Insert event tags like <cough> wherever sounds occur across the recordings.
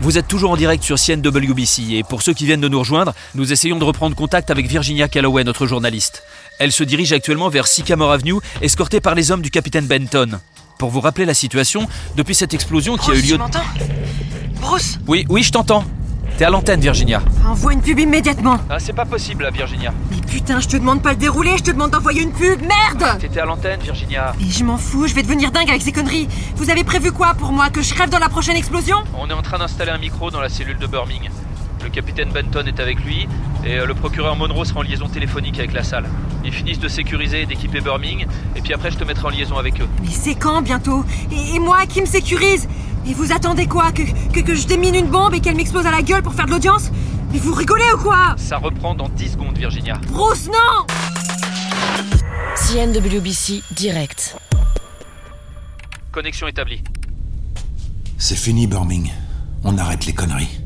Vous êtes toujours en direct sur CNWBC et pour ceux qui viennent de nous rejoindre, nous essayons de reprendre contact avec Virginia Calloway, notre journaliste. Elle se dirige actuellement vers Sycamore Avenue, escortée par les hommes du capitaine Benton. Pour vous rappeler la situation, depuis cette explosion qui a eu lieu... tu m'entends? Bruce, Oui, oui, je t'entends. T'es à l'antenne, Virginia. envoie une pub immédiatement. Ah, c'est pas possible, là, Virginia. Mais putain, je te demande pas le dérouler, je te demande d'envoyer une pub, merde T'étais à l'antenne, Virginia. Et je m'en fous, je vais devenir dingue avec ces conneries. Vous avez prévu quoi pour moi Que je crève dans la prochaine explosion? On est en train d'installer un micro dans la cellule de Birmingham. Le capitaine Benton est avec lui et euh, le procureur Monroe sera en liaison téléphonique avec la salle. Ils finissent de sécuriser et d'équiper Birmingham et puis après je te mettrai en liaison avec eux. Mais c'est quand bientôt? Et, et moi qui me sécurise? Et vous attendez quoi que, que, que je démine une bombe et qu'elle m'explose à la gueule pour faire de l'audience Mais vous rigolez ou quoi Ça reprend dans 10 secondes, Virginia. Bruce, non CNWBC direct. Connexion établie. C'est fini, Birmingham. On arrête les conneries.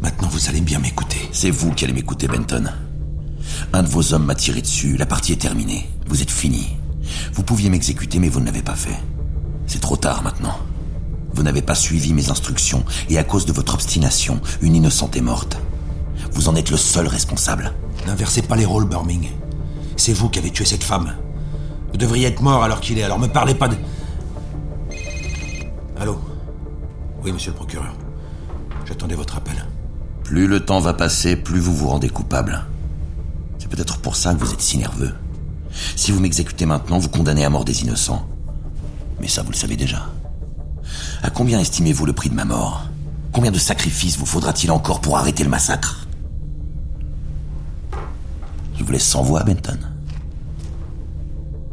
Maintenant, vous allez bien m'écouter. C'est vous qui allez m'écouter, Benton. Un de vos hommes m'a tiré dessus, la partie est terminée. Vous êtes fini. Vous pouviez m'exécuter, mais vous ne l'avez pas fait. C'est trop tard maintenant. Vous n'avez pas suivi mes instructions, et à cause de votre obstination, une innocente est morte. Vous en êtes le seul responsable. N'inversez pas les rôles, Birmingham. C'est vous qui avez tué cette femme. Vous devriez être mort alors qu'il est, alors me parlez pas de... Allô? Oui, monsieur le procureur. J'attendais votre appel. Plus le temps va passer, plus vous vous rendez coupable. C'est peut-être pour ça que vous êtes si nerveux. Si vous m'exécutez maintenant, vous condamnez à mort des innocents. Mais ça, vous le savez déjà. À combien estimez-vous le prix de ma mort? Combien de sacrifices vous faudra-t-il encore pour arrêter le massacre? Je vous laisse sans voix, Benton.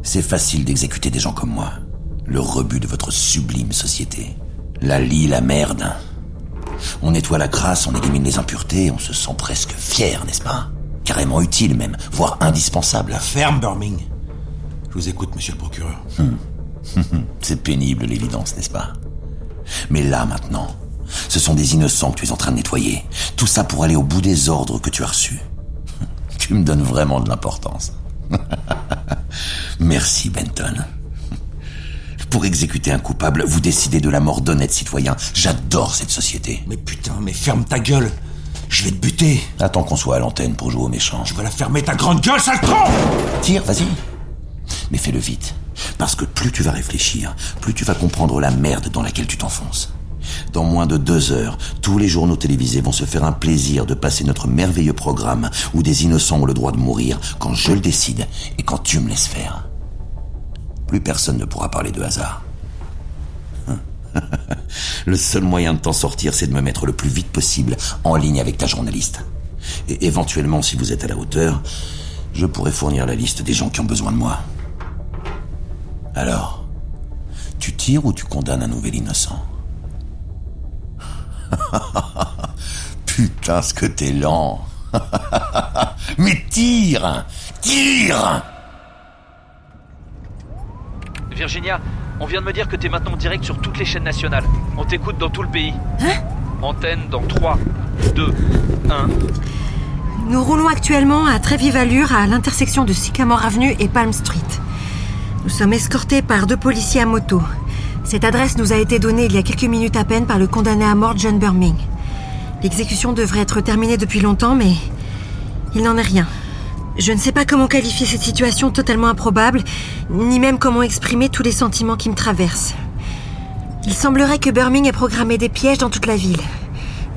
C'est facile d'exécuter des gens comme moi. Le rebut de votre sublime société. La lie, la merde. On nettoie la crasse, on élimine les impuretés, on se sent presque fier, n'est-ce pas? Carrément utile même, voire indispensable. Ferme, Birmingham. Je vous écoute, monsieur le procureur. <laughs> C'est pénible l'évidence, n'est-ce pas? Mais là maintenant, ce sont des innocents que tu es en train de nettoyer. Tout ça pour aller au bout des ordres que tu as reçus. <laughs> Tu me donnes vraiment de l'importance. <laughs> Merci, Benton. Pour exécuter un coupable, vous décidez de la mort d'honnêtes citoyens. J'adore cette société. Mais putain, mais ferme ta gueule. Je vais te buter. Attends qu'on soit à l'antenne pour jouer aux méchants. Je vais la fermer ta grande gueule, sale con Tire, vas-y. Mais fais-le vite. Parce que plus tu vas réfléchir, plus tu vas comprendre la merde dans laquelle tu t'enfonces. Dans moins de deux heures, tous les journaux télévisés vont se faire un plaisir de passer notre merveilleux programme où des innocents ont le droit de mourir quand je le décide et quand tu me laisses faire. Plus personne ne pourra parler de hasard. <laughs> le seul moyen de t'en sortir, c'est de me mettre le plus vite possible en ligne avec ta journaliste. Et éventuellement, si vous êtes à la hauteur, je pourrais fournir la liste des gens qui ont besoin de moi. Alors, tu tires ou tu condamnes un nouvel innocent <laughs> Putain, ce que t'es lent. <laughs> Mais tire Tire Virginia, on vient de me dire que t'es maintenant en direct sur toutes les chaînes nationales. On t'écoute dans tout le pays. Antenne dans 3, 2, 1. Nous roulons actuellement à très vive allure à l'intersection de Sycamore Avenue et Palm Street. Nous sommes escortés par deux policiers à moto. Cette adresse nous a été donnée il y a quelques minutes à peine par le condamné à mort John Birmingham. L'exécution devrait être terminée depuis longtemps, mais il n'en est rien. Je ne sais pas comment qualifier cette situation totalement improbable, ni même comment exprimer tous les sentiments qui me traversent. Il semblerait que Birmingham ait programmé des pièges dans toute la ville.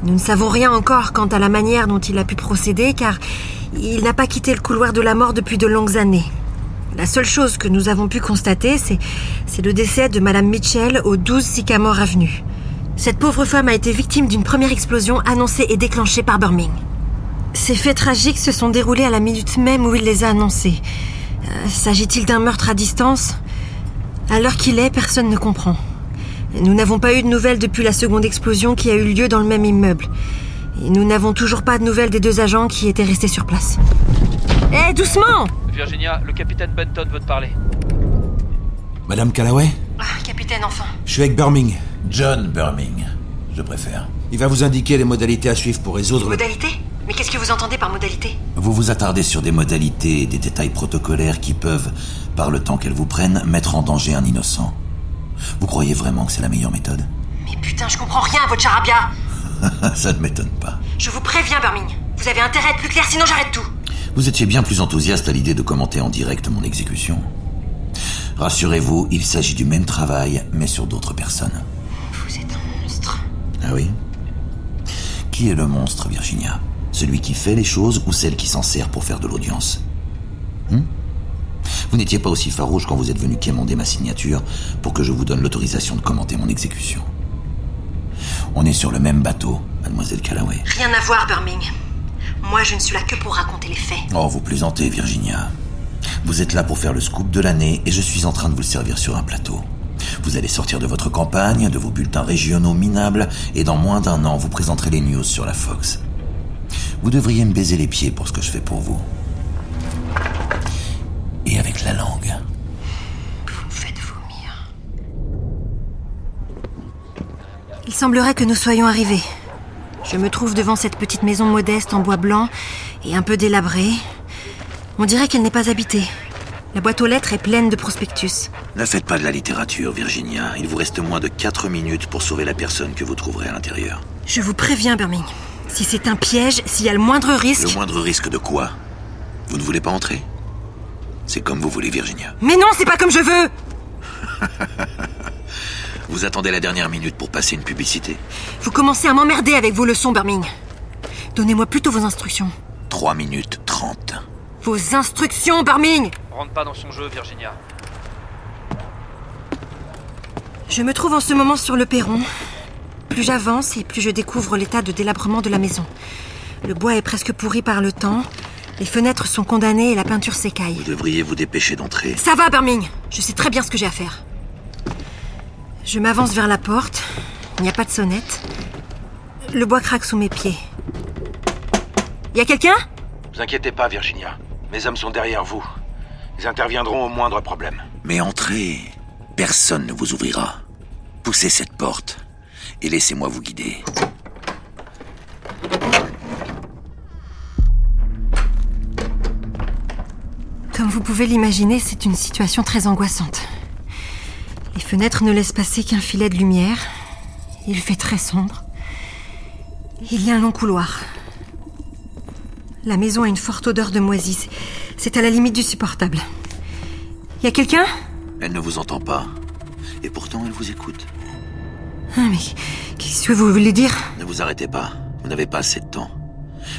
Nous ne savons rien encore quant à la manière dont il a pu procéder, car il n'a pas quitté le couloir de la mort depuis de longues années. La seule chose que nous avons pu constater, c'est, le décès de Madame Mitchell au 12 Sycamore Avenue. Cette pauvre femme a été victime d'une première explosion annoncée et déclenchée par Birmingham. Ces faits tragiques se sont déroulés à la minute même où il les a annoncés. Euh, S'agit-il d'un meurtre à distance? À l'heure qu'il est, personne ne comprend. Nous n'avons pas eu de nouvelles depuis la seconde explosion qui a eu lieu dans le même immeuble. Et nous n'avons toujours pas de nouvelles des deux agents qui étaient restés sur place. Hé, doucement Virginia, le capitaine Benton veut te parler. Madame Callaway Ah, Capitaine, enfin. Je suis avec Birmingham. John Birmingham, je préfère. Il va vous indiquer les modalités à suivre pour résoudre le... Modalité Mais qu'est-ce que vous entendez par modalité Vous vous attardez sur des modalités et des détails protocolaires qui peuvent, par le temps qu'elles vous prennent, mettre en danger un innocent. Vous croyez vraiment que c'est la meilleure méthode Mais putain, je comprends rien à votre charabia <laughs> Ça ne m'étonne pas. Je vous préviens, Birming. Vous avez intérêt à être plus clair, sinon j'arrête tout. Vous étiez bien plus enthousiaste à l'idée de commenter en direct mon exécution. Rassurez-vous, il s'agit du même travail, mais sur d'autres personnes. Vous êtes un monstre. Ah oui Qui est le monstre, Virginia? Celui qui fait les choses ou celle qui s'en sert pour faire de l'audience? Hmm? Vous n'étiez pas aussi farouche quand vous êtes venu quémander ma signature pour que je vous donne l'autorisation de commenter mon exécution. On est sur le même bateau, mademoiselle Calloway. Rien à voir, Birming. Moi, je ne suis là que pour raconter les faits. Oh, vous plaisantez, Virginia. Vous êtes là pour faire le scoop de l'année et je suis en train de vous le servir sur un plateau. Vous allez sortir de votre campagne, de vos bulletins régionaux minables, et dans moins d'un an, vous présenterez les news sur la Fox. Vous devriez me baiser les pieds pour ce que je fais pour vous. Et avec la langue. Vous me faites vomir. Il semblerait que nous soyons arrivés. Je me trouve devant cette petite maison modeste en bois blanc et un peu délabrée. On dirait qu'elle n'est pas habitée. La boîte aux lettres est pleine de prospectus. Ne faites pas de la littérature, Virginia. Il vous reste moins de 4 minutes pour sauver la personne que vous trouverez à l'intérieur. Je vous préviens, Birming. Si c'est un piège, s'il y a le moindre risque. Le moindre risque de quoi? Vous ne voulez pas entrer? C'est comme vous voulez, Virginia. Mais non, c'est pas comme je veux <laughs> Vous attendez la dernière minute pour passer une publicité Vous commencez à m'emmerder avec vos leçons, Birming. Donnez-moi plutôt vos instructions. 3 minutes 30. Vos instructions, Birming Rentre pas dans son jeu, Virginia. Je me trouve en ce moment sur le perron. Plus j'avance et plus je découvre l'état de délabrement de la maison. Le bois est presque pourri par le temps. Les fenêtres sont condamnées et la peinture s'écaille. Vous devriez vous dépêcher d'entrer. Ça va, Birming Je sais très bien ce que j'ai à faire. Je m'avance vers la porte. Il n'y a pas de sonnette. Le bois craque sous mes pieds. Y a quelqu'un? Vous inquiétez pas, Virginia. Mes hommes sont derrière vous. Ils interviendront au moindre problème. Mais entrez. Personne ne vous ouvrira. Poussez cette porte et laissez-moi vous guider. Comme vous pouvez l'imaginer, c'est une situation très angoissante. Les fenêtres ne laissent passer qu'un filet de lumière. Il fait très sombre. Il y a un long couloir. La maison a une forte odeur de moisie. C'est à la limite du supportable. Y a quelqu'un? Elle ne vous entend pas. Et pourtant, elle vous écoute. Ah, mais qu'est-ce que vous voulez dire? Ne vous arrêtez pas. Vous n'avez pas assez de temps.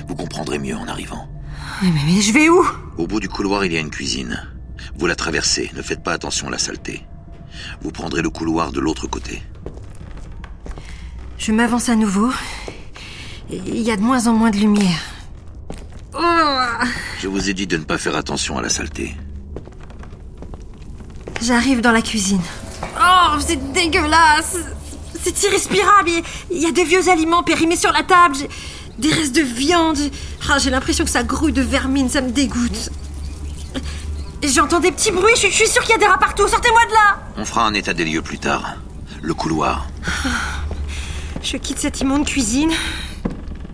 Vous comprendrez mieux en arrivant. mais, mais- mais je vais où? Au bout du couloir, il y a une cuisine. Vous la traversez. Ne faites pas attention à la saleté. Vous prendrez le couloir de l'autre côté. Je m'avance à nouveau. Il y a de moins en moins de lumière. Oh Je vous ai dit de ne pas faire attention à la saleté. J'arrive dans la cuisine. Oh, c'est dégueulasse C'est irrespirable Il y a de vieux aliments périmés sur la table, des restes de viande. Ah, j'ai l'impression que ça grouille de vermine, ça me dégoûte. J'entends des petits bruits, je, je suis sûre qu'il y a des rats partout, sortez-moi de là On fera un état des lieux plus tard. Le couloir. <sighs> Je quitte cette immonde cuisine.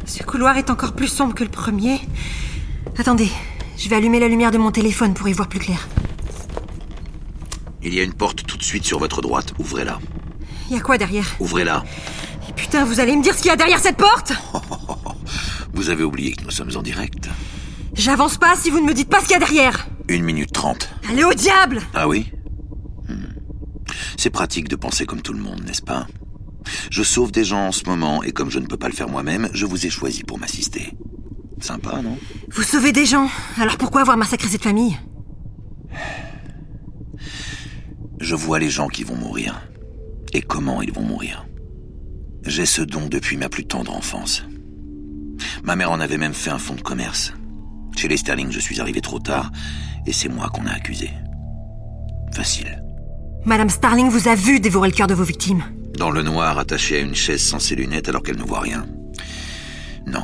Ce couloir est encore plus sombre que le premier. Attendez, je vais allumer la lumière de mon téléphone pour y voir plus clair. Il y a une porte tout de suite sur votre droite. Ouvrez-la. Il y a quoi derrière? Ouvrez-la. Et putain, vous allez me dire ce qu'il y a derrière cette porte? <laughs> Vous avez oublié que nous sommes en direct. J'avance pas si vous ne me dites pas ce qu'il y a derrière. Une minute trente. Allez au diable Ah oui? Hmm. C'est pratique de penser comme tout le monde, n'est-ce pas? Je sauve des gens en ce moment et comme je ne peux pas le faire moi-même, je vous ai choisi pour m'assister. Sympa, non? Vous sauvez des gens, alors pourquoi avoir massacré cette famille? Je vois les gens qui vont mourir. Et comment ils vont mourir? J'ai ce don depuis ma plus tendre enfance. Ma mère en avait même fait un fonds de commerce. Chez les Sterling, je suis arrivé trop tard, et c'est moi qu'on a accusé. Facile. Madame Starling vous a vu dévorer le cœur de vos victimes. Dans le noir, attachée à une chaise sans ses lunettes alors qu'elle ne voit rien. Non.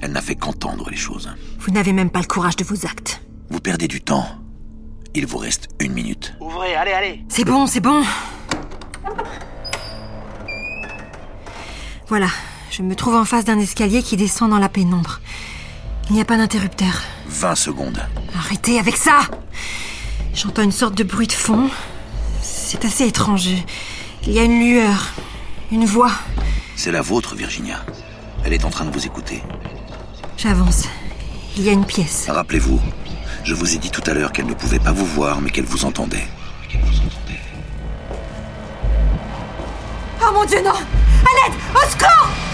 Elle n'a fait qu'entendre les choses. Vous n'avez même pas le courage de vos actes. Vous perdez du temps. Il vous reste une minute. Ouvrez, allez, allez C'est bon, c'est bon. Voilà, je me trouve en face d'un escalier qui descend dans la pénombre. Il n'y a pas d'interrupteur. 20 secondes. Arrêtez avec ça J'entends une sorte de bruit de fond. C'est assez étrange. Il y a une lueur, une voix. C'est la vôtre, Virginia. Elle est en train de vous écouter. J'avance. Il y a une pièce. Rappelez-vous, je vous ai dit tout à l'heure qu'elle ne pouvait pas vous voir, mais qu'elle vous entendait. Oh mon dieu, non À l'aide Au secours